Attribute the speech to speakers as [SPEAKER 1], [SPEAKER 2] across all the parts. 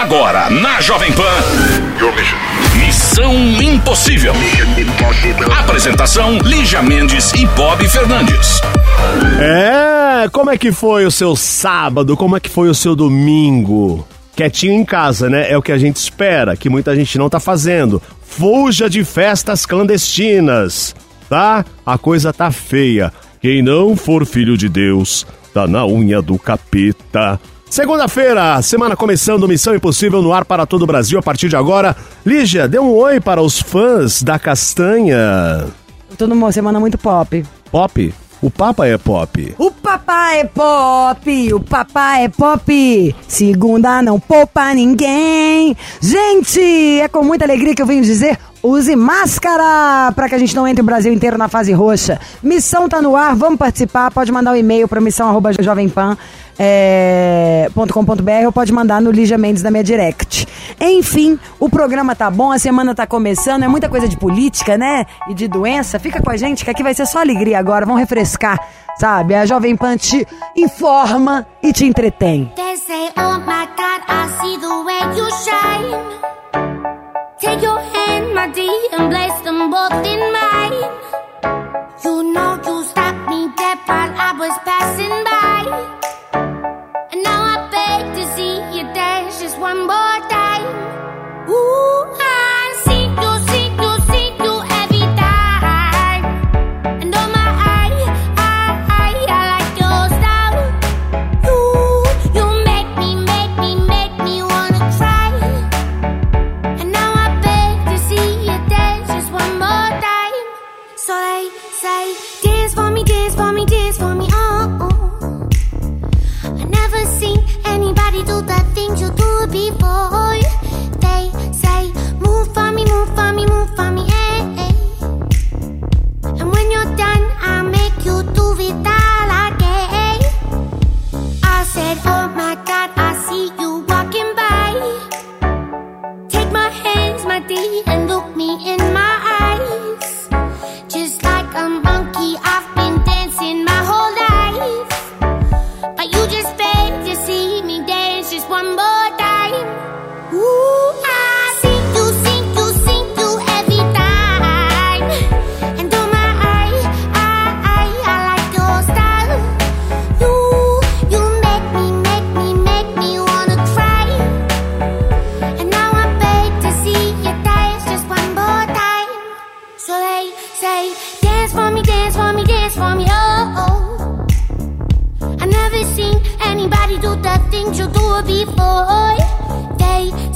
[SPEAKER 1] Agora, na Jovem Pan. Missão Impossível. Apresentação: Lígia Mendes e Bob Fernandes.
[SPEAKER 2] É, como é que foi o seu sábado? Como é que foi o seu domingo? Quietinho em casa, né? É o que a gente espera, que muita gente não tá fazendo. Fuja de festas clandestinas, tá? A coisa tá feia. Quem não for filho de Deus, tá na unha do capeta. Segunda-feira, semana começando, Missão Impossível no ar para todo o Brasil a partir de agora. Lígia, dê um oi para os fãs da Castanha.
[SPEAKER 3] Tô numa semana muito pop.
[SPEAKER 2] Pop? O Papa é pop.
[SPEAKER 3] O papai é pop, o papai é pop. Segunda não poupa ninguém. Gente, é com muita alegria que eu venho dizer Use máscara para que a gente não entre o Brasil inteiro na fase roxa. Missão tá no ar, vamos participar. Pode mandar um e-mail para missão@jovempan é, .com.br ou pode mandar no Lígia Mendes da minha direct. Enfim, o programa tá bom, a semana tá começando, é muita coisa de política, né? E de doença. Fica com a gente que aqui vai ser só alegria agora, vamos refrescar, sabe? A Jovem Pan te informa e te entretém. They say, oh my God, I see the way you shine. Take your hand, my dear, and place them both in mine. before. They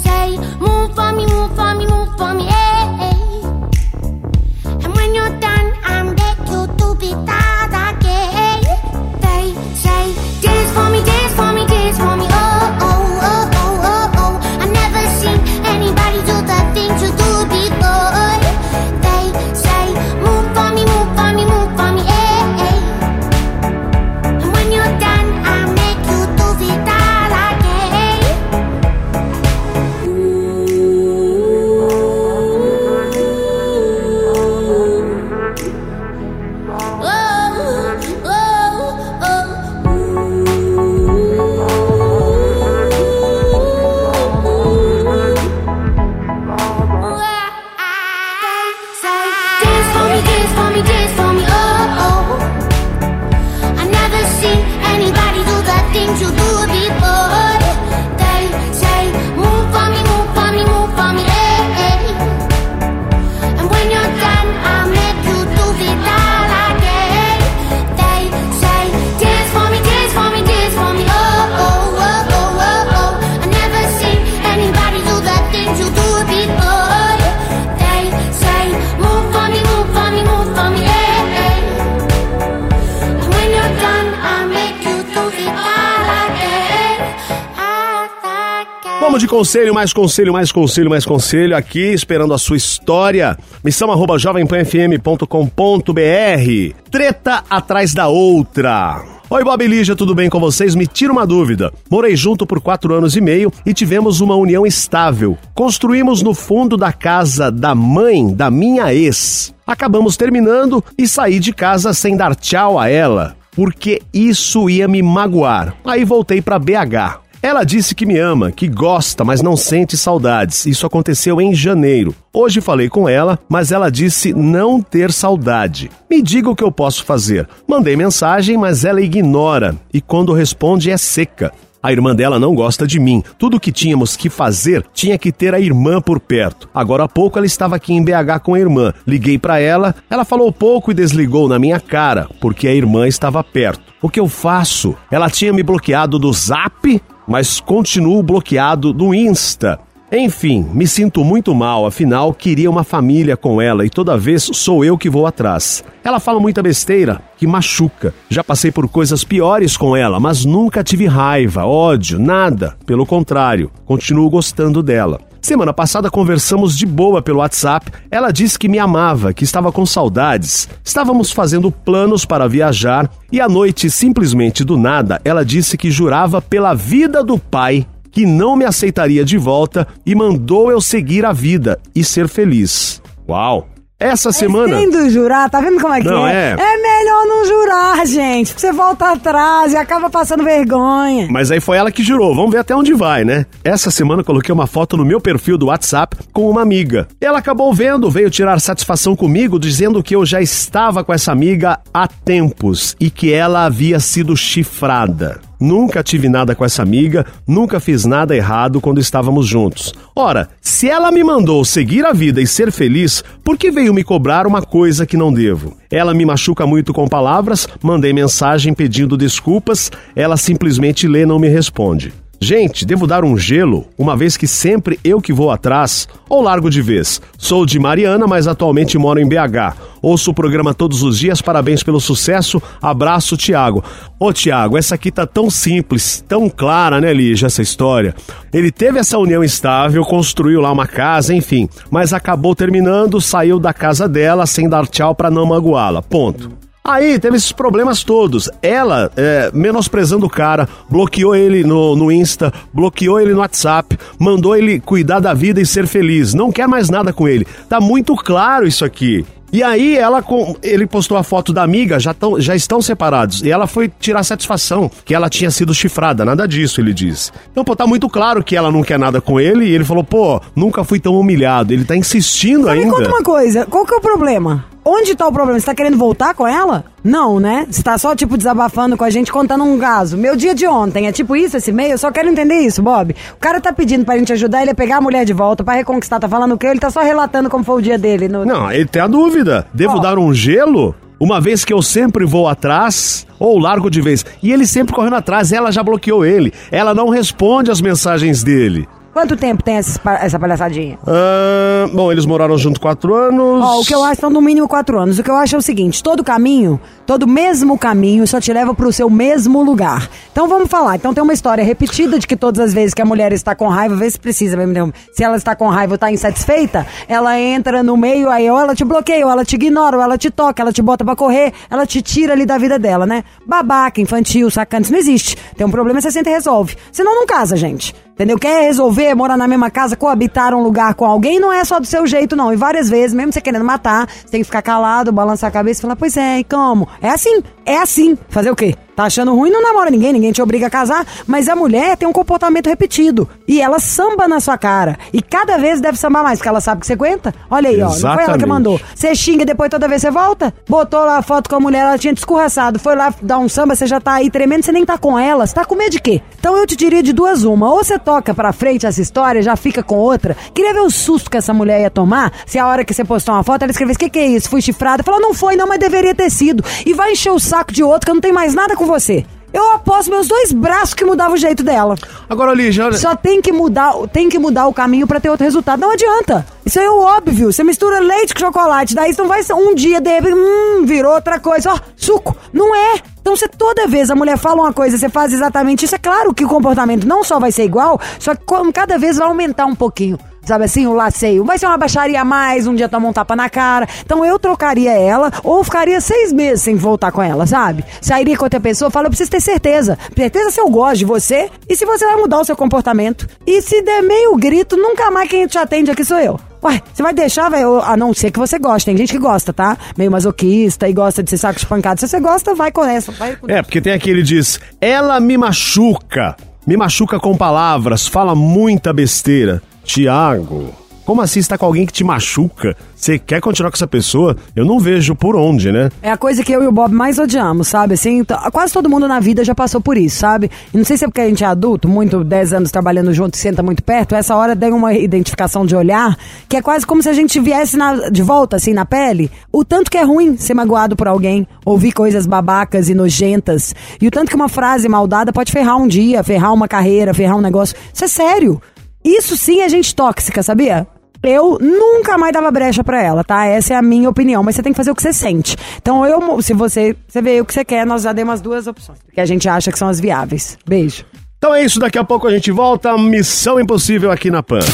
[SPEAKER 2] conselho, mais conselho, mais conselho, mais conselho aqui, esperando a sua história. Missão arroba jovempanfm.com.br. Treta atrás da outra. Oi, Bob Lígia, tudo bem com vocês? Me tira uma dúvida. Morei junto por quatro anos e meio e tivemos uma união estável. Construímos no fundo da casa da mãe da minha ex. Acabamos terminando e saí de casa sem dar tchau a ela, porque isso ia me magoar. Aí voltei para BH. Ela disse que me ama, que gosta, mas não sente saudades. Isso aconteceu em janeiro. Hoje falei com ela, mas ela disse não ter saudade. Me diga o que eu posso fazer. Mandei mensagem, mas ela ignora e quando responde é seca. A irmã dela não gosta de mim. Tudo que tínhamos que fazer tinha que ter a irmã por perto. Agora há pouco ela estava aqui em BH com a irmã. Liguei para ela, ela falou pouco e desligou na minha cara, porque a irmã estava perto. O que eu faço? Ela tinha me bloqueado do Zap, mas continuo bloqueado do Insta. Enfim, me sinto muito mal, afinal queria uma família com ela e toda vez sou eu que vou atrás. Ela fala muita besteira, que machuca. Já passei por coisas piores com ela, mas nunca tive raiva, ódio, nada. Pelo contrário, continuo gostando dela. Semana passada conversamos de boa pelo WhatsApp. Ela disse que me amava, que estava com saudades. Estávamos fazendo planos para viajar e à noite, simplesmente do nada, ela disse que jurava pela vida do pai que não me aceitaria de volta e mandou eu seguir a vida e ser feliz. Uau! Essa semana.
[SPEAKER 4] Tem do jurar, tá vendo como é que
[SPEAKER 2] Não,
[SPEAKER 4] é?
[SPEAKER 2] é.
[SPEAKER 4] É melhor não jurar, gente. Você volta atrás e acaba passando vergonha.
[SPEAKER 2] Mas aí foi ela que jurou. Vamos ver até onde vai, né? Essa semana eu coloquei uma foto no meu perfil do WhatsApp com uma amiga. Ela acabou vendo, veio tirar satisfação comigo, dizendo que eu já estava com essa amiga há tempos e que ela havia sido chifrada. Nunca tive nada com essa amiga, nunca fiz nada errado quando estávamos juntos. Ora, se ela me mandou seguir a vida e ser feliz, por que veio me cobrar uma coisa que não devo? Ela me machuca muito com palavras, mandei mensagem pedindo desculpas, ela simplesmente lê e não me responde. Gente, devo dar um gelo, uma vez que sempre eu que vou atrás, ou largo de vez. Sou de Mariana, mas atualmente moro em BH. Ouço o programa todos os dias, parabéns pelo sucesso. Abraço, Tiago. Ô, Tiago, essa aqui tá tão simples, tão clara, né, Lígia, essa história. Ele teve essa união estável, construiu lá uma casa, enfim, mas acabou terminando, saiu da casa dela sem dar tchau pra não magoá-la. Ponto. Aí teve esses problemas todos. Ela, é, menosprezando o cara, bloqueou ele no, no Insta, bloqueou ele no WhatsApp, mandou ele cuidar da vida e ser feliz. Não quer mais nada com ele. Tá muito claro isso aqui. E aí ela com, ele postou a foto da amiga, já, tão, já estão separados. E ela foi tirar satisfação que ela tinha sido chifrada, nada disso, ele disse. Então, pô, tá muito claro que ela não quer nada com ele. E ele falou, pô, nunca fui tão humilhado. Ele tá insistindo
[SPEAKER 4] Então
[SPEAKER 2] ainda.
[SPEAKER 4] me conta uma coisa, qual que é o problema? Onde tá o problema? Você tá querendo voltar com ela? Não, né? Você tá só, tipo, desabafando com a gente, contando um caso. Meu dia de ontem, é tipo isso esse e-mail? Eu só quero entender isso, Bob. O cara tá pedindo pra gente ajudar ele a pegar a mulher de volta, pra reconquistar. Tá falando o quê? Ele tá só relatando como foi o dia dele. No...
[SPEAKER 2] Não, ele tem a dúvida. Devo
[SPEAKER 4] Ó.
[SPEAKER 2] dar um gelo? Uma vez que eu sempre vou atrás ou largo de vez. E ele sempre correndo atrás, ela já bloqueou ele. Ela não responde as mensagens dele.
[SPEAKER 4] Quanto tempo tem essa, essa palhaçadinha?
[SPEAKER 2] Ah, bom, eles moraram junto quatro anos.
[SPEAKER 4] Ó, o que eu acho são no mínimo quatro anos. O que eu acho é o seguinte: todo caminho, todo mesmo caminho, só te leva pro seu mesmo lugar. Então vamos falar. Então tem uma história repetida de que todas as vezes que a mulher está com raiva, vê se precisa mesmo. Se ela está com raiva ou está insatisfeita, ela entra no meio, aí ou ela te bloqueia, ou ela te ignora, ou ela te toca, ela te bota pra correr, ela te tira ali da vida dela, né? Babaca, infantil, sacana, isso não existe. Tem um problema, você senta e resolve. Senão não casa, gente. Entendeu? Quer resolver, morar na mesma casa, coabitar um lugar com alguém, não é só do seu jeito, não. E várias vezes, mesmo você querendo matar, você tem que ficar calado, balançar a cabeça e falar, pois é, e como? É assim, é assim. Fazer o quê? Tá achando ruim, não namora ninguém, ninguém te obriga a casar, mas a mulher tem um comportamento repetido. E ela samba na sua cara. E cada vez deve sambar mais, porque ela sabe que você aguenta. Olha aí, ó. Não foi ela que
[SPEAKER 2] Exatamente.
[SPEAKER 4] mandou. Você xinga e depois toda vez você volta? Botou lá a foto com a mulher, ela tinha descurraçado. Foi lá dar um samba, você já tá aí tremendo, você nem tá com ela. Você tá com medo de quê? Então eu te diria de duas uma. Ou você toca pra frente essa história, já fica com outra. Queria ver o susto que essa mulher ia tomar se a hora que você postou uma foto, ela escrevesse: O que, que é isso? Fui chifrada. Falou: Não foi, não, mas deveria ter sido. E vai encher o saco de outro que eu não tenho mais nada com você. Eu aposto meus dois braços que mudava o jeito dela.
[SPEAKER 2] Agora, Lígia, olha.
[SPEAKER 4] Só tem que mudar, tem que mudar o caminho pra ter outro resultado. Não adianta. Isso aí é o óbvio. Você mistura leite com chocolate, daí não vai ser um dia de repente, hum, virou outra coisa. Ó, suco. Não é. Então, se toda vez a mulher fala uma coisa, você faz exatamente isso, é claro que o comportamento não só vai ser igual, só que cada vez vai aumentar um pouquinho. Sabe assim, o laceio. Vai ser uma baixaria a mais, um dia toma um tapa na cara. Então eu trocaria ela ou ficaria seis meses sem voltar com ela, sabe? Sairia com outra pessoa, fala, eu preciso ter certeza. Certeza se eu gosto de você e se você vai mudar o seu comportamento. E se der meio grito, nunca mais quem te atende aqui sou eu. Ué, você vai deixar, velho? A não ser que você goste. Tem gente que gosta, tá? Meio masoquista e gosta de ser saco de pancada. Se você gosta, vai com essa. Vai com...
[SPEAKER 2] É, porque tem aquele diz, ela me machuca. Me machuca com palavras, fala muita besteira. Tiago, como assim está com alguém que te machuca? Você quer continuar com essa pessoa? Eu não vejo por onde, né?
[SPEAKER 4] É a coisa que eu e o Bob mais odiamos, sabe? Assim, quase todo mundo na vida já passou por isso, sabe? E não sei se é porque a gente é adulto, muito 10 anos trabalhando junto e senta muito perto, essa hora tem uma identificação de olhar que é quase como se a gente viesse na- de volta, assim, na pele. O tanto que é ruim ser magoado por alguém, ouvir coisas babacas e nojentas. E o tanto que uma frase mal dada pode ferrar um dia, ferrar uma carreira, ferrar um negócio. Isso é sério. Isso sim é gente tóxica, sabia? Eu nunca mais dava brecha pra ela, tá? Essa é a minha opinião, mas você tem que fazer o que você sente. Então, eu, se você, você vê o que você quer, nós já demos as duas opções, que a gente acha que são as viáveis. Beijo.
[SPEAKER 2] Então é isso, daqui a pouco a gente volta. Missão Impossível aqui na PAN.
[SPEAKER 5] Hey,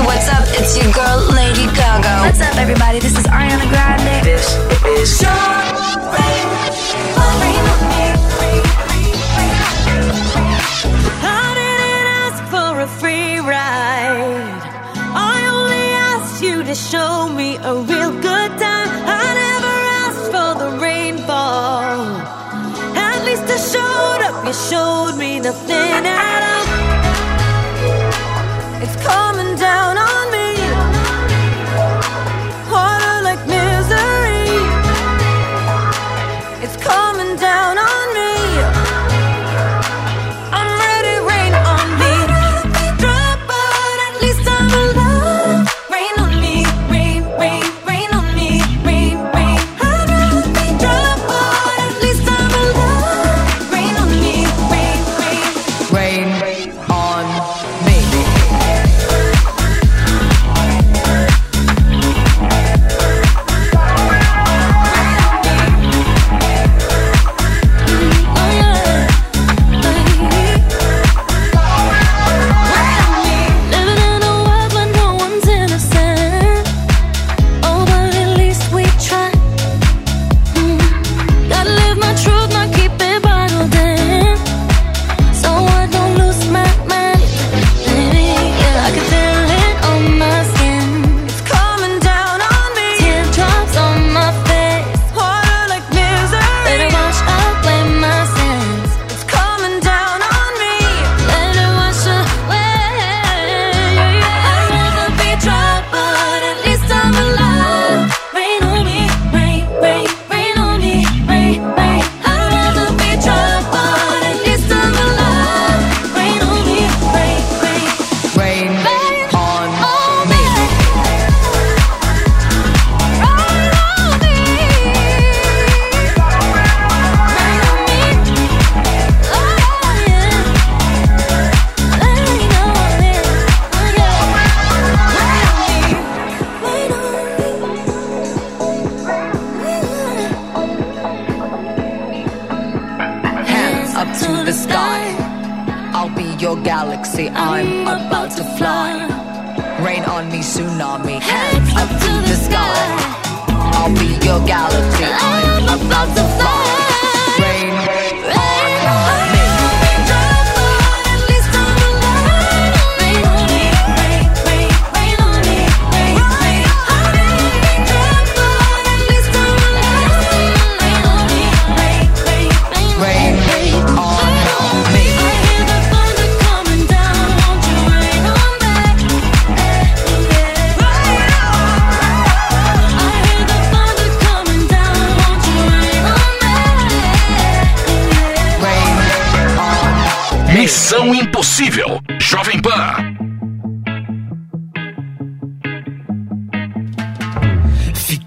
[SPEAKER 5] what's up? It's your girl, Lady Gaga. What's up, everybody? This is Ariana Grande. This is
[SPEAKER 6] show me a real good time. I never asked for the rainfall. At least I showed up. You showed me nothing at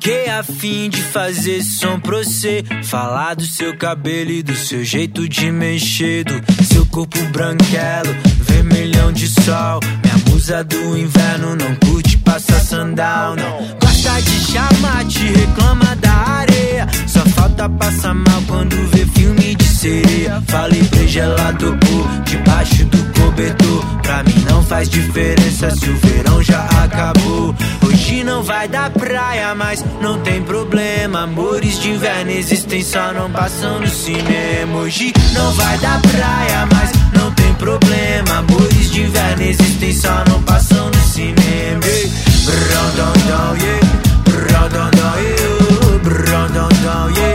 [SPEAKER 7] Fiquei afim de fazer som pra você. Falar do seu cabelo e do seu jeito de mexer Do seu corpo branquelo, vermelhão de sol. Minha musa do inverno não curte passar sandal, não. Gosta de chamar, te reclama da areia. Só falta passar mal quando vê filme de sereia. Falei pra gelado por debaixo do cobertor Pra mim não faz diferença se o verão já acabou Hoje não vai dar praia, mas não tem problema Amores de inverno existem, só não passam no cinema Hoje não vai dar praia, mas não tem problema Amores de inverno existem, só não passam no cinema dão, yeah. Brão, dão, dão, yeah. Brão, dão, dão, yeah. Brão, dão, dão, yeah.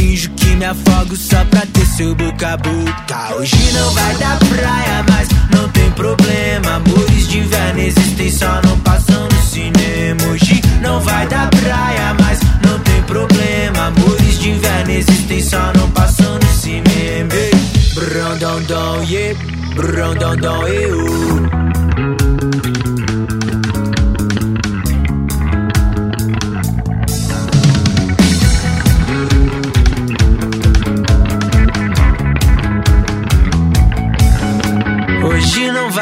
[SPEAKER 7] Finjo que me afogo só pra ter seu boca a boca. Hoje não vai dar praia, mas não tem problema. Amores de inverno existem, só não passam no cinema. Hoje não vai dar praia, mas não tem problema. Amores de inverno existem, só não passam no cinema. Dom, yeah. Dom, eu.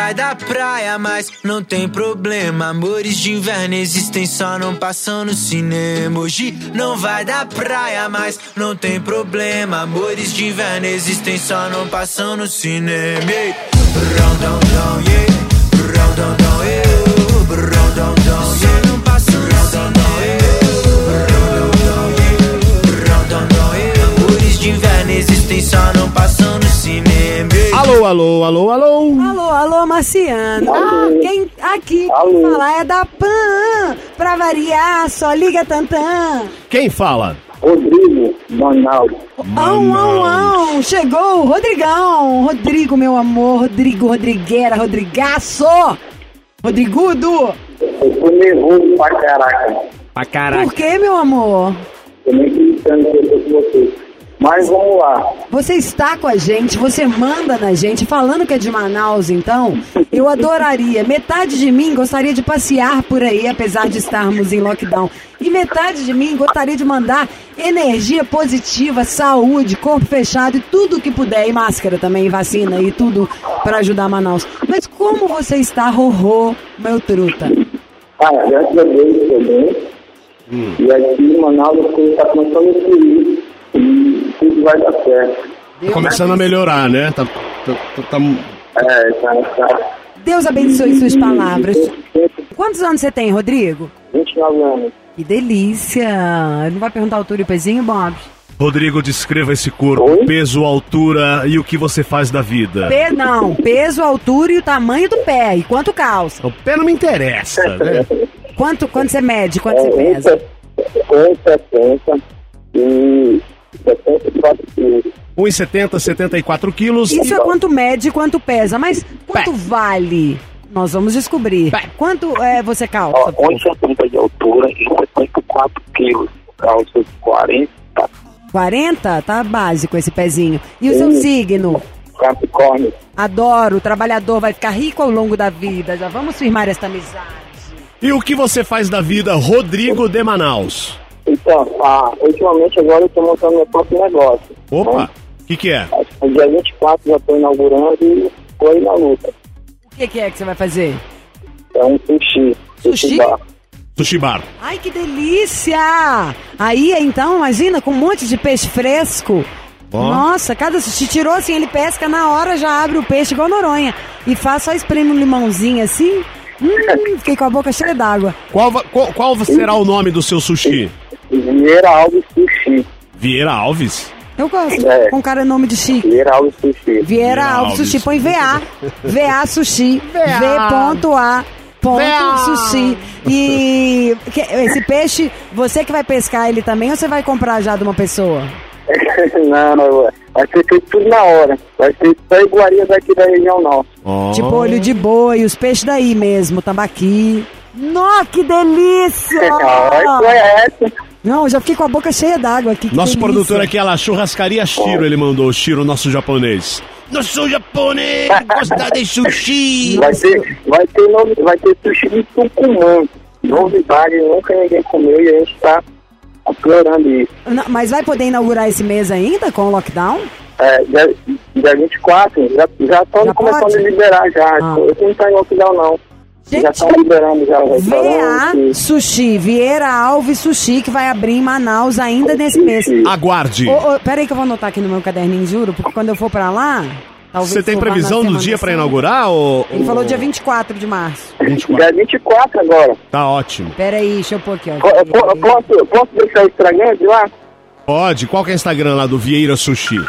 [SPEAKER 7] Vai dar praia, mas não tem problema. Amores de inverno existem, só não passam no cinema. Hoje não vai dar praia, mas não tem problema. Amores de inverno existem, só não passam no cinema. Ei, brão, yeah. Brão, eu. Brão, yeah. não passam no cinema. Brão, yeah. Amores de inverno existem, só não passam no cinema.
[SPEAKER 2] Alô, alô, alô, alô.
[SPEAKER 4] Alô, alô, Marciano. Ah, quem aqui
[SPEAKER 8] Alô.
[SPEAKER 4] quem fala é da PAN. Pra variar, só liga tantã.
[SPEAKER 2] Quem fala?
[SPEAKER 8] Rodrigo Donaldo.
[SPEAKER 4] Ão, ão, ão. Chegou o Rodrigão. Rodrigo, meu amor. Rodrigo, Rodrigueira, Rodrigaço. Rodrigudo.
[SPEAKER 8] Eu tô nervoso pra caraca.
[SPEAKER 2] Pra caraca.
[SPEAKER 4] Por que, meu amor?
[SPEAKER 8] Tô nem que eu tô com vocês. Mas vamos lá.
[SPEAKER 4] Você está com a gente, você manda na gente, falando que é de Manaus, então, eu adoraria. Metade de mim gostaria de passear por aí, apesar de estarmos em lockdown. E metade de mim gostaria de mandar energia positiva, saúde, corpo fechado e tudo que puder. E máscara também, vacina e tudo para ajudar Manaus. Mas como você está, Rorô, meu truta?
[SPEAKER 8] Ah, graças a Deus, tô bem. E aqui em Manaus as coisas tá começando a fluir. E tudo vai dar certo.
[SPEAKER 2] Começando a melhorar, né? Tá, tá, tá- tá-
[SPEAKER 8] É, tá, tá.
[SPEAKER 4] Deus abençoe suas palavras. Quantos anos você tem, Rodrigo?
[SPEAKER 8] 29 anos.
[SPEAKER 4] Que delícia! Não vai perguntar a altura e o pezinho, Bob?
[SPEAKER 2] Rodrigo, descreva esse corpo,
[SPEAKER 8] Oi?
[SPEAKER 2] peso, altura e o que você faz da vida.
[SPEAKER 4] Pe não, peso, altura e o tamanho do pé. E quanto calça?
[SPEAKER 2] O pé não me interessa, né?
[SPEAKER 4] Quanto, quanto você mede? Quanto
[SPEAKER 8] É,
[SPEAKER 4] você pesa?
[SPEAKER 8] 1,70 e 74 quilos.
[SPEAKER 2] 1,70, 74 quilos.
[SPEAKER 4] Isso é quanto mede e quanto pesa. Mas quanto
[SPEAKER 2] Pé.
[SPEAKER 4] vale? Nós vamos descobrir.
[SPEAKER 2] Pé.
[SPEAKER 4] Quanto é, você calça?
[SPEAKER 8] Ó, 1,70 de altura e 74 quilos. Calça 40,
[SPEAKER 4] 40? Tá básico esse pezinho. E o seu signo?
[SPEAKER 8] Capricórnio.
[SPEAKER 4] Adoro, o trabalhador vai ficar rico ao longo da vida. Já vamos firmar esta amizade.
[SPEAKER 2] E o que você faz da vida, Rodrigo de Manaus?
[SPEAKER 8] Então, ah, ultimamente agora eu tô montando meu próprio negócio.
[SPEAKER 2] Opa, o que, que é?
[SPEAKER 8] No dia 24 já tô inaugurando e aí na luta.
[SPEAKER 4] O que, que é que você vai fazer?
[SPEAKER 8] É um sushi.
[SPEAKER 4] Sushi?
[SPEAKER 8] bar.
[SPEAKER 2] Sushi bar.
[SPEAKER 4] Ai, que delícia! Aí, então, imagina, com um monte de peixe fresco.
[SPEAKER 2] Ó.
[SPEAKER 4] Nossa, cada sushi tirou assim, ele pesca na hora, já abre o peixe igual Noronha. E faz só espreme um limãozinho assim. Hum, fiquei com a boca cheia d'água.
[SPEAKER 2] Qual, qual, qual será o nome do seu sushi?
[SPEAKER 8] Vieira Alves Sushi.
[SPEAKER 2] Vieira Alves?
[SPEAKER 4] Eu gosto,
[SPEAKER 8] É.
[SPEAKER 4] com cara nome de chique.
[SPEAKER 8] Vieira Alves Sushi.
[SPEAKER 4] Vieira Alves
[SPEAKER 2] Alves.
[SPEAKER 4] Sushi, põe VA. VA Sushi. V.A. Ponto sushi. E que- esse peixe, você que vai pescar ele também ou você vai comprar já de uma pessoa?
[SPEAKER 8] não, não, vai ser feito tudo na hora. Vai ser só iguaria daqui da região nossa.
[SPEAKER 2] Ó.
[SPEAKER 4] Tipo olho de boi, os peixes daí mesmo, tambaqui. Nó, que delícia!
[SPEAKER 8] Foi essa.
[SPEAKER 4] Não, eu já fiquei com a boca cheia d'água aqui. que
[SPEAKER 2] Nosso
[SPEAKER 4] delícia.
[SPEAKER 2] produtor aqui é lá, churrascaria Shiro, ele mandou, Shiro, nosso japonês. Nosso japonês gosta de sushi.
[SPEAKER 8] Vai ter, vai ter, novi- vai ter sushi de Tucumã. Novidade, nunca ninguém comeu e a gente tá explorando isso.
[SPEAKER 4] Não, mas vai poder inaugurar esse mês ainda com o lockdown?
[SPEAKER 8] É, dia, dia 24, já já estão
[SPEAKER 4] Já
[SPEAKER 8] começando
[SPEAKER 4] pode?
[SPEAKER 8] a liberar já.
[SPEAKER 4] Ah.
[SPEAKER 8] Eu não tá em lockdown não.
[SPEAKER 4] Gente,
[SPEAKER 8] já estão liberando já o
[SPEAKER 4] VA. Sushi, Vieira Alves Sushi, que vai abrir em Manaus ainda nesse mês.
[SPEAKER 2] Aguarde.
[SPEAKER 4] Ô, ô, pera aí que eu vou anotar aqui no meu caderninho, juro, porque quando eu for pra lá, Talvez
[SPEAKER 2] Você tem previsão do dia pra
[SPEAKER 4] Santa.
[SPEAKER 2] inaugurar? Ou,
[SPEAKER 4] Ele falou dia 24 de março.
[SPEAKER 2] 24.
[SPEAKER 8] Dia 24 agora.
[SPEAKER 2] Tá ótimo.
[SPEAKER 4] Pera aí, deixa eu pôr aqui, ó.
[SPEAKER 8] Po- Posso, posso deixar o Instagram de lá?
[SPEAKER 2] Pode. Qual que é o Instagram lá do Vieira Sushi?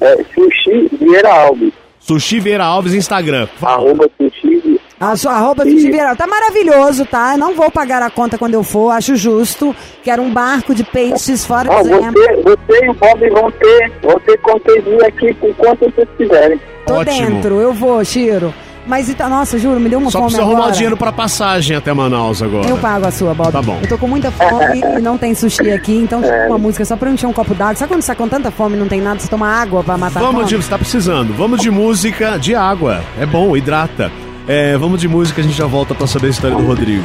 [SPEAKER 8] É Sushi Vieira Alves.
[SPEAKER 2] Sushi Vieira Alves Instagram. Fala.
[SPEAKER 8] Arroba
[SPEAKER 4] A sua roupa de Ribeirão tá maravilhoso, tá? Eu não vou pagar a conta quando eu for, acho justo. Quero um barco de peixes fora do Zé.
[SPEAKER 8] você, você e o Bob vão ter, vão ter conteúdo aqui por quanto vocês quiserem.
[SPEAKER 4] Tô
[SPEAKER 2] Ótimo.
[SPEAKER 4] dentro, eu vou, Chiro. Mas então, nossa, juro, me deu uma
[SPEAKER 2] Só
[SPEAKER 4] fome
[SPEAKER 2] precisa
[SPEAKER 4] agora.
[SPEAKER 2] arrumar dinheiro pra passagem até Manaus agora.
[SPEAKER 4] Eu pago a sua, Bob.
[SPEAKER 2] Tá bom.
[SPEAKER 4] Eu tô com muita fome e não tem sushi aqui, então
[SPEAKER 2] É.
[SPEAKER 4] uma música só pra eu encher um copo d'água. Sabe quando você tá com tanta fome e não tem nada, você toma água pra matar a
[SPEAKER 2] Vamos de,
[SPEAKER 4] fome?
[SPEAKER 2] você tá precisando. Vamos de música, de água. É bom, hidrata. É, vamos de música, a gente já volta pra saber a história do Rodrigo.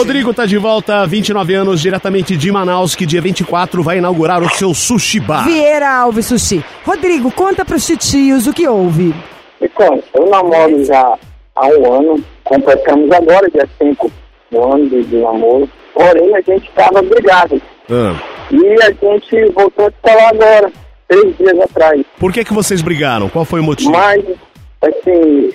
[SPEAKER 2] Rodrigo tá de volta, 29 anos, diretamente de Manaus, que dia 24 vai inaugurar o seu sushi bar.
[SPEAKER 4] Vieira Alves Sushi. Rodrigo, conta pros titios o que houve.
[SPEAKER 8] Então, eu namoro já há um ano, completamos agora, dia 5 do ano de, de namoro. Porém, a gente estava brigado.
[SPEAKER 2] Ah,
[SPEAKER 8] E a gente voltou a falar agora, três dias atrás.
[SPEAKER 2] Por que que vocês brigaram? Qual foi o motivo?
[SPEAKER 8] Mas, assim,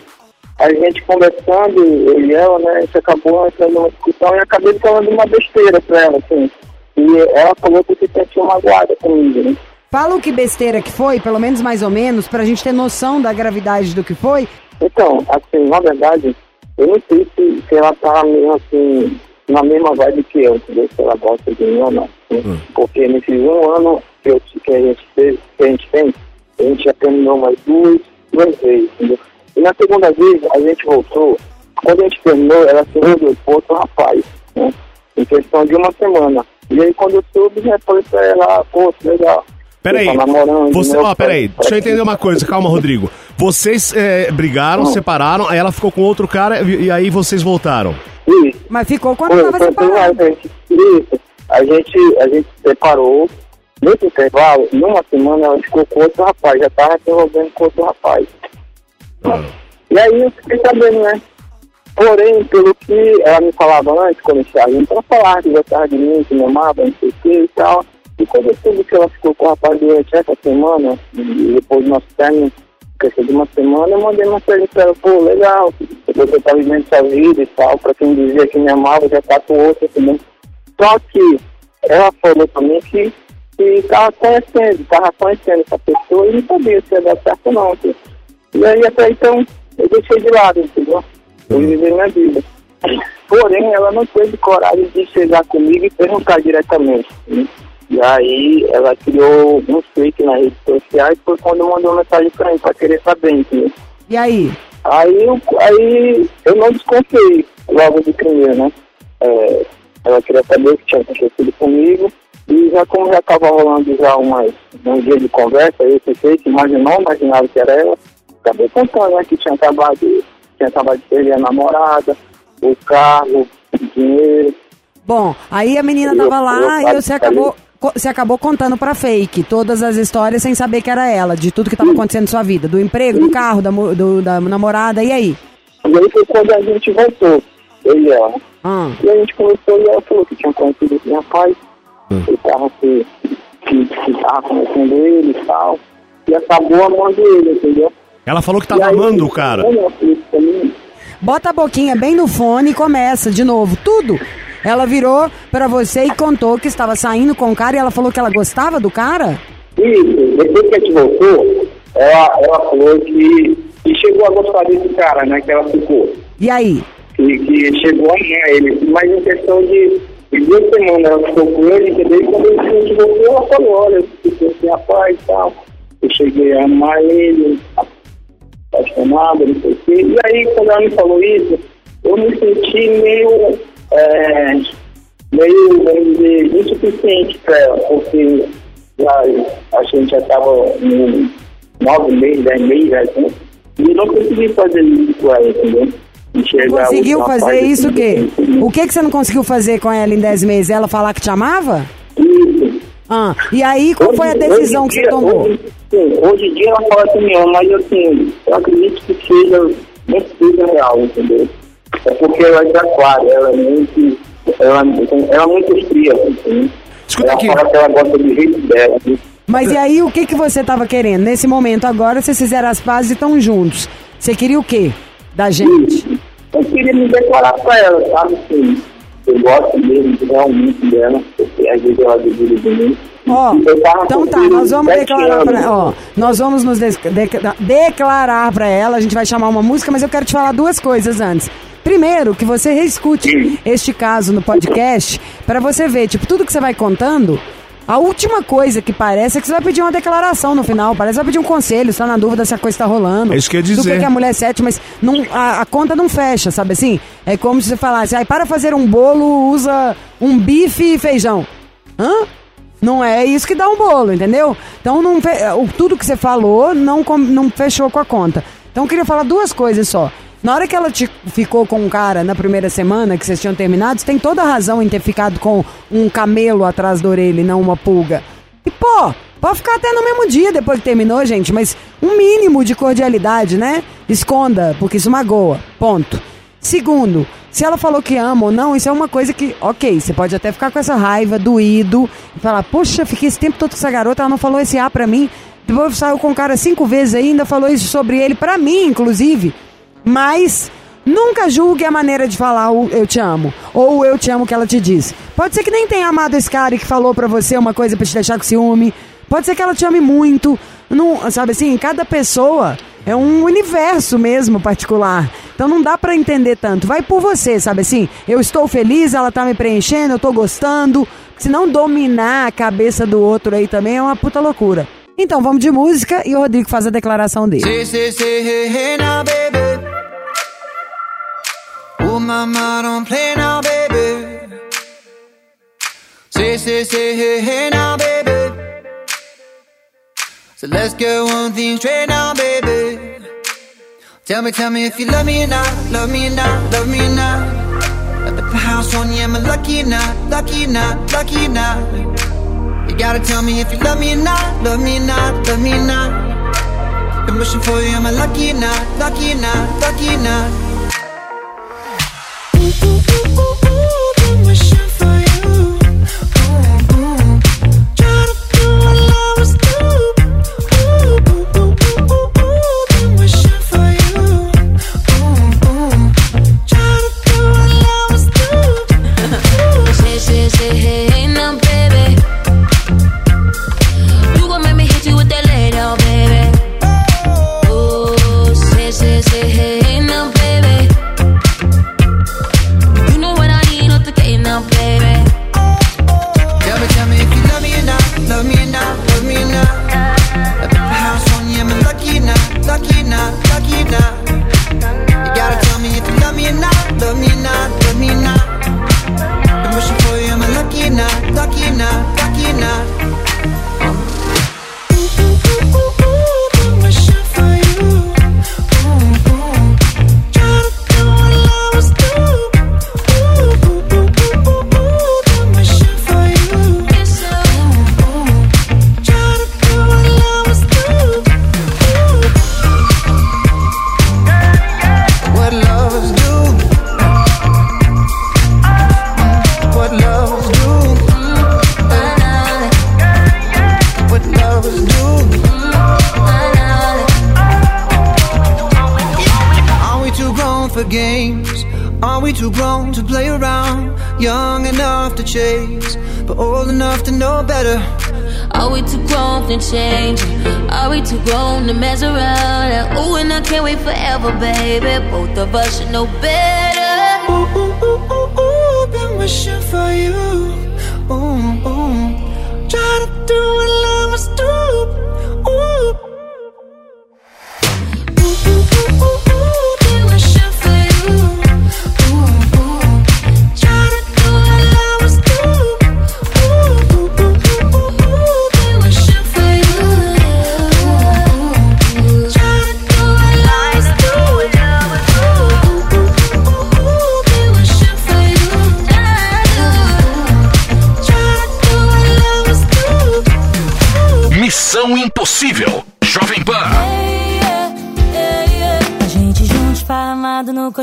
[SPEAKER 8] a gente conversando, eu e ela, né, a gente acabou entrando numa discussão e acabei falando uma besteira pra ela, assim. E ela falou que se sentiu magoada comigo, né?
[SPEAKER 4] Fala o que besteira que foi, pelo menos mais ou menos, pra gente ter noção da gravidade do que foi.
[SPEAKER 8] Então, assim, na verdade, eu não sei se, se ela tá mesmo assim, na mesma vibe que eu, entendeu? Se ela gosta de mim ou não. né? Porque nesses um ano que, eu, que a gente teve, que a gente tem, a gente já terminou mais duas, duas vezes, entendeu? E na segunda vez a gente voltou, quando a gente terminou, ela se mudou com outro rapaz, né? Em questão de uma semana. E aí quando eu soube, já falei pra ela, pô, legal.
[SPEAKER 2] Peraí,
[SPEAKER 8] Você
[SPEAKER 2] ó, peraí, deixa eu entender uma coisa, calma, Rodrigo. Vocês é, brigaram, separaram, aí ela ficou com outro cara e, e aí vocês voltaram.
[SPEAKER 8] Isso.
[SPEAKER 4] Mas ficou quando
[SPEAKER 8] Foi,
[SPEAKER 4] tava
[SPEAKER 8] foi, foi,
[SPEAKER 4] separado.
[SPEAKER 8] a gente, isso. A gente, a gente separou. Nesse intervalo, em uma semana ela ficou com outro rapaz, já tava se envolvendo com outro rapaz. E aí eu fiquei sabendo, né? Porém, pelo que ela me falava antes, quando a gente estava junto, ela falava que gostava de mim, que me amava, não sei o que e tal. E quando eu soube que ela ficou com o rapaz durante essa semana, e depois do nosso término, questão de uma semana, eu mandei uma mensagem pra ela, pô, legal, você tá vivendo sua vida e tal, pra quem dizia que me amava, já tá com outra, entendeu? Só que ela falou também que que tava conhecendo, tava conhecendo essa pessoa e não sabia se ia dar certo ou não. entendeu? E aí até então eu deixei de lado, entendeu? Eu vivi minha vida. Porém, ela não teve coragem de chegar comigo e perguntar diretamente. né? E aí ela criou um fake nas redes sociais, foi quando mandou uma mensagem pra mim, pra querer saber, entendeu?
[SPEAKER 4] E aí?
[SPEAKER 8] Aí, eu- aí eu não desconfiei logo de primeiro, né? É, ela queria saber o que tinha acontecido comigo. E já como já estava rolando já umas, um dia de conversa, eu fiquei que imaginou, imaginava que era ela. Acabei contando, né? Que tinha acabado, tinha acabado de perder a namorada, o carro, o dinheiro.
[SPEAKER 4] Bom, aí a menina
[SPEAKER 8] Eu-
[SPEAKER 4] tava lá
[SPEAKER 8] eu-
[SPEAKER 4] e você acabou, você acabou contando pra fake todas as histórias sem saber que era ela, de tudo que tava acontecendo na sua vida, do emprego, do carro, da, do- da namorada, e aí?
[SPEAKER 8] E aí foi quando a gente voltou, eu e ela.
[SPEAKER 4] Ah,
[SPEAKER 8] E a gente começou e ela falou que tinha conhecido esse rapaz, que tava se, que, que tava conhecendo ele e tal. E acabou amando ele, entendeu?
[SPEAKER 2] Ela falou que tava
[SPEAKER 8] aí,
[SPEAKER 2] amando o cara.
[SPEAKER 4] bota a boquinha bem no fone e começa de novo, tudo. Ela virou pra você e contou que estava saindo com o cara e ela falou que ela gostava do cara?
[SPEAKER 8] Isso, depois que a gente voltou, ela, ela falou que, que chegou a gostar desse cara, né? Que ela ficou.
[SPEAKER 4] E aí?
[SPEAKER 8] Que, que chegou a amar ele. Mas em questão de, de duas semanas ela ficou com ele, entendeu? E quando a gente voltou, ela falou, olha, eu fiquei assim, rapaz e tal. Eu cheguei a amar ele, apaixonado, não sei o quê. E aí, quando ela me falou isso, eu me senti meio, é, meio, vamos dizer, insuficiente para ela, porque já, a gente já estava em nove meses, dez meses, né? e não consegui fazer isso com ela, entendeu? Enxergar
[SPEAKER 4] Conseguiu fazer isso o
[SPEAKER 8] assim,
[SPEAKER 4] quê?
[SPEAKER 8] assim.
[SPEAKER 4] O que que você não conseguiu fazer com ela em 10 meses? Ela falar que te amava?
[SPEAKER 8] Isso.
[SPEAKER 4] Ah, e aí qual foi a
[SPEAKER 8] Hoje-
[SPEAKER 4] decisão
[SPEAKER 8] hoje
[SPEAKER 4] que
[SPEAKER 8] em
[SPEAKER 4] você
[SPEAKER 8] dia-
[SPEAKER 4] tomou?
[SPEAKER 8] Hoje, sim, hoje em dia ela fala que me ama, mas assim, eu acredito que seja, não seja real, entendeu? É porque ela é de aquário, ela é muito, ela, ela é muito fria, assim.
[SPEAKER 2] Escuta
[SPEAKER 8] ela
[SPEAKER 2] aqui.
[SPEAKER 8] fala que ela gosta do jeito dela. né?
[SPEAKER 4] Mas e aí o que que você tava querendo? Nesse momento agora vocês fizeram as pazes e estão juntos. Você queria o quê da gente?
[SPEAKER 8] Eu queria me declarar pra ela, sabe? Assim, eu gosto mesmo realmente dela, porque às vezes ela duvida de mim.
[SPEAKER 4] Ó,
[SPEAKER 8] tava
[SPEAKER 4] então tá, nós vamos declarar pra, ó, nós vamos nos des- deca- declarar pra ela, a gente vai chamar uma música, mas eu quero te falar duas coisas antes. Primeiro, que você reescute este caso no podcast pra você ver, tipo, tudo que você vai contando, a última coisa que parece é que você vai pedir uma declaração no final, parece que vai pedir um conselho, você tá na dúvida se a coisa tá rolando.
[SPEAKER 2] É isso que eu ia
[SPEAKER 4] Do que,
[SPEAKER 2] dizer.
[SPEAKER 4] que a mulher sete, mas não, a, a conta não fecha, sabe assim? É como se você falasse, para fazer um bolo, usa um bife e feijão. Hã? Não é isso que dá um bolo, entendeu? Então não tudo que você falou não, não fechou com a conta. Então eu queria falar duas coisas só. Na hora que ela te, ficou com um cara na primeira semana que vocês tinham terminado, você tem toda a razão em ter ficado com um camelo atrás da orelha e não uma pulga. E pô, pode ficar até no mesmo dia depois que terminou, gente, mas um mínimo de cordialidade, né? Esconda, porque isso magoa. Ponto. Segundo, se ela falou que ama ou não, isso é uma coisa que, ok, você pode até ficar com essa raiva, doído, e falar, poxa, fiquei esse tempo todo com essa garota, ela não falou esse A pra mim, depois saiu com o cara cinco vezes ainda falou isso sobre ele, pra mim, inclusive. Mas nunca julgue a maneira de falar o eu te amo, ou eu te amo que ela te disse. Pode ser que nem tenha amado esse cara e que falou pra você uma coisa pra te deixar com ciúme, pode ser que ela te ame muito, não, sabe assim, cada pessoa é um universo mesmo particular. Então não dá pra entender tanto. Vai por você, sabe assim? Eu estou feliz, ela tá me preenchendo, eu tô gostando. Se não dominar a cabeça do outro aí também é uma puta loucura. Então vamos de música e o Rodrigo faz a declaração dele.
[SPEAKER 9] Say, say, say, hey, hey now, baby. Oh, mama, don't play now, baby. Say, say, say, hey, hey now, baby. So let's get one thing straight now, baby. Tell me, tell me if you love me or not, love me or not, love me or not. At the house on you, am I lucky or not, lucky or not, lucky or not? You gotta tell me if you love me or not, love me or not, love me or not. Been wishing for you, am I lucky or not, lucky or not, lucky or not?
[SPEAKER 10] Say,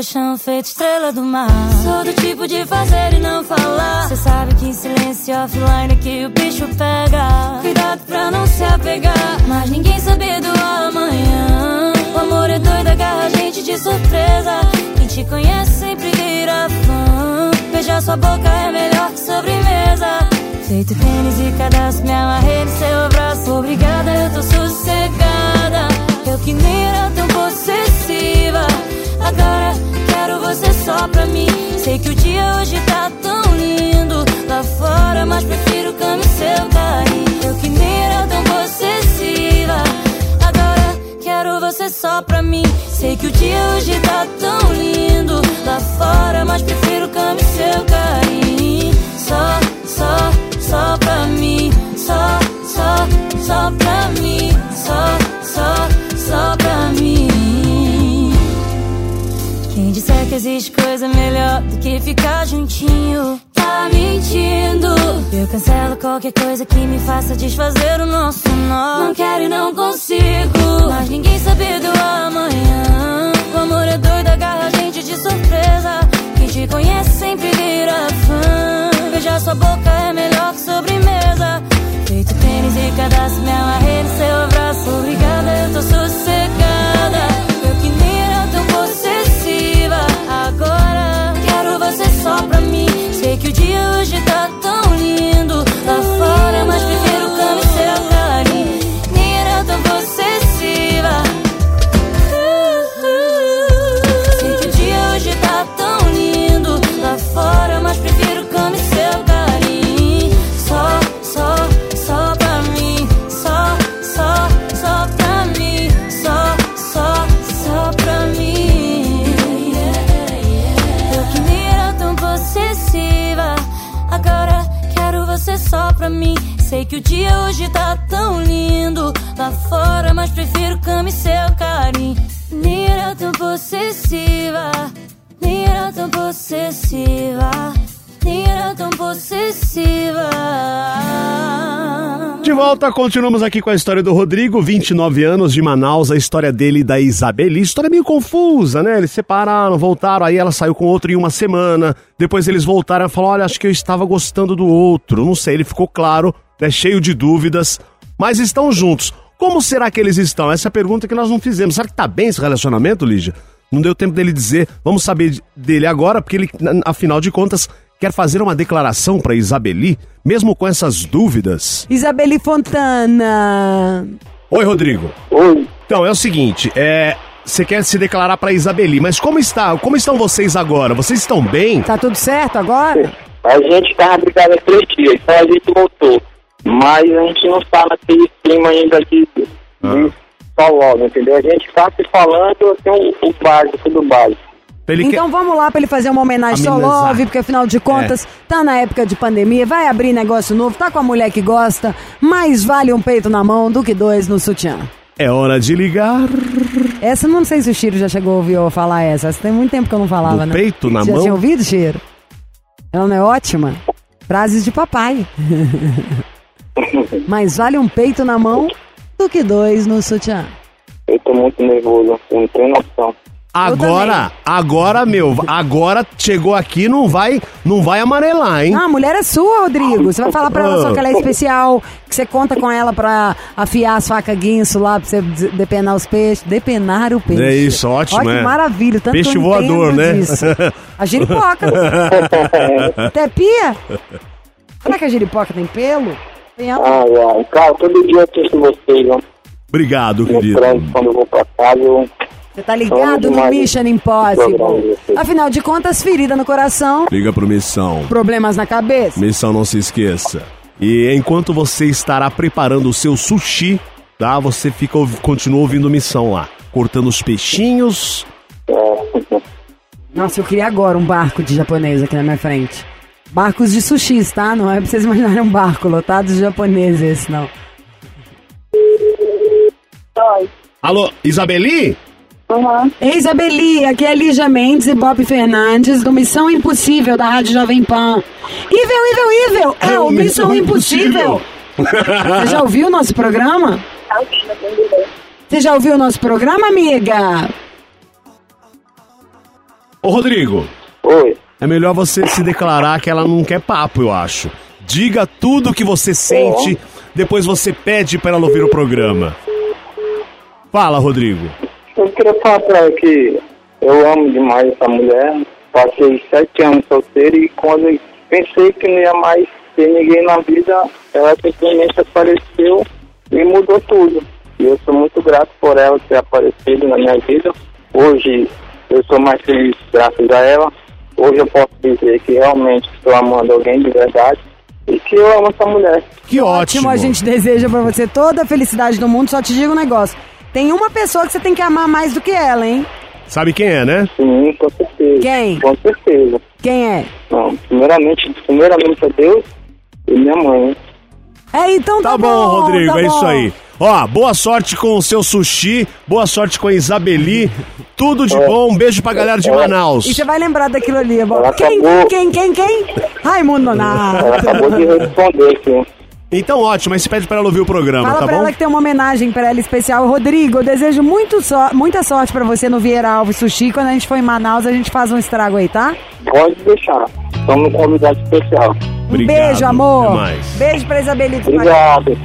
[SPEAKER 6] colchão, feito estrela do mar. Sou do tipo de fazer e não falar. Cê sabe que em silêncio offline que o bicho pega. Cuidado pra não se apegar, mas ninguém sabe do amanhã. O amor é doido, agarra a gente de surpresa. Quem te conhece sempre vira fã. Beijar sua boca é melhor que sobremesa. Feito tênis e cadastro, me amarrei no seu braço. Obrigada, eu tô sossegada. Eu que nem era tão possessiva. Agora quero você só pra mim. Sei que o dia hoje tá tão lindo lá fora, mas prefiro e seu carinho. Eu que nem era tão possessiva. Agora quero você só pra mim. Sei que o dia hoje tá tão lindo lá fora, mas prefiro e seu carinho. Que ficar juntinho, tá mentindo. Eu cancelo qualquer coisa que me faça desfazer o nosso nó. Não quero e não consigo, mas ninguém sabe do amanhã. O amor é doido, agarra a gente de surpresa. Quem te conhece sempre vira fã. Beijar sua boca é melhor que sobremesa. Feito tênis e cadastro, me amarrei no seu abraço. Obrigada, eu tô sossegada. Hoje tá tão lindo. Lá fora, mas prefiro que o dia hoje tá tão lindo lá fora, mas prefiro cama e seu carinho. Nem tão possessiva. Nem tão possessiva. Nem tão possessiva.
[SPEAKER 2] De volta, continuamos aqui com a história do Rodrigo, 29 anos de Manaus, a história dele e da Isabeli. História meio confusa, né? Eles separaram, voltaram, aí ela saiu com outro em uma semana. Depois eles voltaram e falaram: Olha, acho que eu estava gostando do outro. Não sei, ele ficou claro, né? Cheio de dúvidas, mas estão juntos. Como será que eles estão? Essa é a pergunta que nós não fizemos. Será que tá bem esse relacionamento, Lígia? Não deu tempo dele dizer. Vamos saber dele agora, porque ele, na- afinal de contas, quer fazer uma declaração para Isabeli, mesmo com essas dúvidas.
[SPEAKER 4] Isabeli Fontana.
[SPEAKER 2] Oi, Rodrigo.
[SPEAKER 8] Oi.
[SPEAKER 2] Então, é o seguinte, é. Você quer se declarar para Isabeli, mas como está? Como estão vocês agora? Vocês estão bem?
[SPEAKER 4] Tá tudo certo agora?
[SPEAKER 8] A gente tava brigado há três dias, então a gente voltou. Mas a gente não tá naquele clima ainda de, de só logo, entendeu? A gente tá se falando assim, o, o básico do básico.
[SPEAKER 2] Ele
[SPEAKER 4] Então vamos lá pra ele fazer uma homenagem ao. Love, porque afinal de contas,
[SPEAKER 2] É.
[SPEAKER 4] tá na época de pandemia, vai abrir negócio novo, tá com a mulher que gosta, mais vale um peito na mão do que dois no sutiã.
[SPEAKER 2] É hora de ligar.
[SPEAKER 4] Essa não sei se o Chiro já chegou a ouvir eu falar essa. Essa tem muito tempo que eu não falava,
[SPEAKER 2] Do
[SPEAKER 4] né?
[SPEAKER 2] peito na
[SPEAKER 4] já
[SPEAKER 2] mão?
[SPEAKER 4] tinha ouvido, Chiro? Ela não é ótima? Frases de papai. Mais vale um peito na mão do que dois no sutiã.
[SPEAKER 8] Eu tô muito nervoso, eu não tenho noção.
[SPEAKER 2] Agora, agora, meu, agora chegou aqui, não vai, não vai amarelar, hein?
[SPEAKER 4] Não, a mulher é sua, Rodrigo. Você vai falar pra ela só que ela é especial, que você conta com ela pra afiar as facas guinso lá, pra você de- depenar os peixes. Depenar o peixe.
[SPEAKER 2] É isso, ótimo,
[SPEAKER 4] Olha que
[SPEAKER 2] é.
[SPEAKER 4] maravilha. Tanto
[SPEAKER 2] Peixe
[SPEAKER 4] que eu
[SPEAKER 2] voador, né?
[SPEAKER 4] disso. A giripoca. Até pia? Será que a giripoca tem pelo? Tem ela?
[SPEAKER 8] Ah, ai. Cara, todo dia eu assisto vocês, ó.
[SPEAKER 2] Obrigado, querido.
[SPEAKER 8] trânsito, quando eu vou pra casa, eu...
[SPEAKER 4] Você tá ligado no Mission Impossible. Afinal de contas, ferida no coração,
[SPEAKER 2] Liga pro Missão.
[SPEAKER 4] problemas na cabeça.
[SPEAKER 2] Missão, não se esqueça. E enquanto você estará preparando o seu sushi, tá? Você fica, continua ouvindo Missão lá. Cortando os peixinhos.
[SPEAKER 8] É,
[SPEAKER 4] Nossa, eu queria agora um barco de japonês aqui na minha frente. Barcos de sushis, tá? Não é pra vocês imaginarem um barco lotado de japoneses esse, não.
[SPEAKER 2] Alô, Isabeli?
[SPEAKER 4] Ei, Isabeli, aqui é Lígia Mendes e Bob Fernandes do Missão Impossível da Rádio Jovem Pan. Ivel, Ivel, Ivel! É o Missão Impossível! Você já ouviu o nosso programa? Você já ouviu o nosso programa, amiga?
[SPEAKER 2] Ô, Rodrigo.
[SPEAKER 8] Oi.
[SPEAKER 2] É melhor você se declarar que ela não quer papo, eu acho. Diga tudo o que você sente, depois você pede para ela ouvir o programa. Fala, Rodrigo.
[SPEAKER 8] Eu queria falar pra ela que eu amo demais essa mulher. Passei sete anos solteiro e quando pensei que não ia mais ter ninguém na vida, ela simplesmente apareceu e mudou tudo. E eu sou muito grato por ela ter aparecido na minha vida. Hoje eu sou mais feliz graças a ela. Hoje eu posso dizer que realmente estou amando alguém de verdade e que eu amo essa mulher.
[SPEAKER 2] Que
[SPEAKER 4] Ótimo, a gente deseja pra você toda a felicidade do mundo. Só te digo um negócio. Tem uma pessoa que você tem que amar mais do que ela, hein?
[SPEAKER 2] Sabe quem é, né?
[SPEAKER 8] Sim, com certeza.
[SPEAKER 4] Quem?
[SPEAKER 8] Com certeza.
[SPEAKER 4] Quem é?
[SPEAKER 8] Não, primeiramente, primeiramente a Deus e minha mãe.
[SPEAKER 4] É, então tá,
[SPEAKER 2] Tá bom, Rodrigo,
[SPEAKER 4] tá
[SPEAKER 2] é
[SPEAKER 4] bom.
[SPEAKER 2] isso aí. Ó, boa sorte com o seu sushi, boa sorte com a Isabeli. Tudo de bom, um beijo pra galera de Manaus.
[SPEAKER 4] E você vai lembrar daquilo ali, é bom. Quem,
[SPEAKER 8] acabou-
[SPEAKER 4] quem, quem, quem? Raimundo Nonato.
[SPEAKER 8] Ela acabou de responder aqui.
[SPEAKER 2] Então ótimo, aí você pede pra ela ouvir o programa,
[SPEAKER 4] Fala
[SPEAKER 2] tá
[SPEAKER 4] pra
[SPEAKER 2] bom?
[SPEAKER 4] ela que tem uma homenagem pra ela especial. Rodrigo, eu desejo muito so- muita sorte pra você no Vieira Alves Sushi. Quando a gente for em Manaus, a gente faz um estrago aí, tá?
[SPEAKER 8] Pode deixar. Somos um convidado especial.
[SPEAKER 4] Um beijo, amor.
[SPEAKER 2] Até mais.
[SPEAKER 4] Beijo pra Isabelita.
[SPEAKER 8] Obrigado.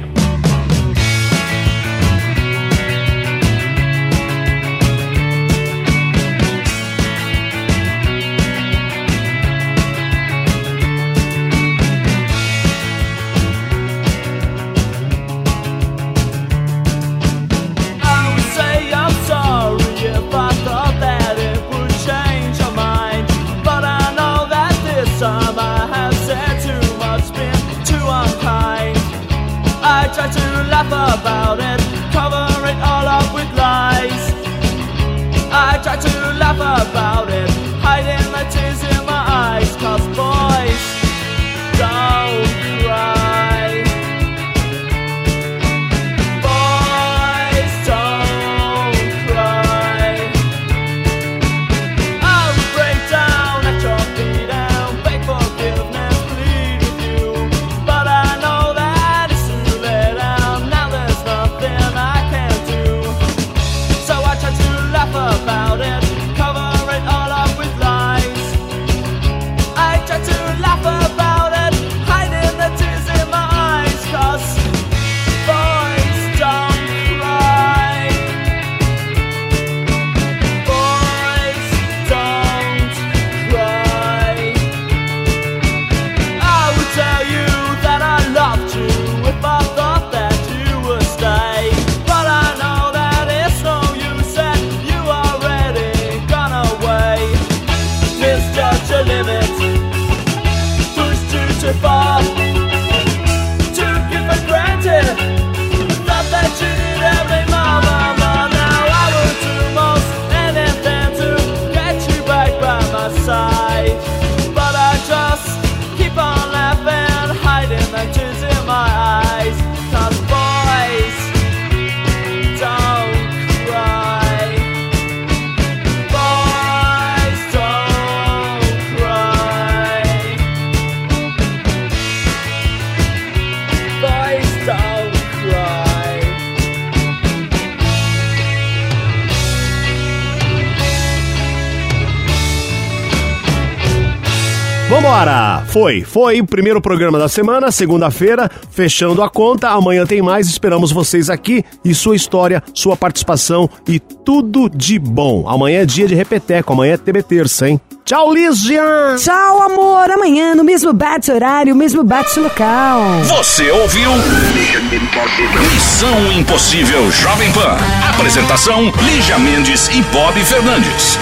[SPEAKER 2] Foi, foi o primeiro programa da semana, segunda-feira, fechando a conta. Amanhã tem mais, esperamos vocês aqui e sua história, sua participação e tudo de bom. Amanhã é dia de repeteco, amanhã é TB Terça, hein? Tchau, Lígia!
[SPEAKER 4] Tchau, amor. Amanhã, no mesmo bate horário, mesmo bate local.
[SPEAKER 1] Você ouviu? Missão Impossível Jovem Pan. Apresentação: Lígia Mendes e Bob Fernandes.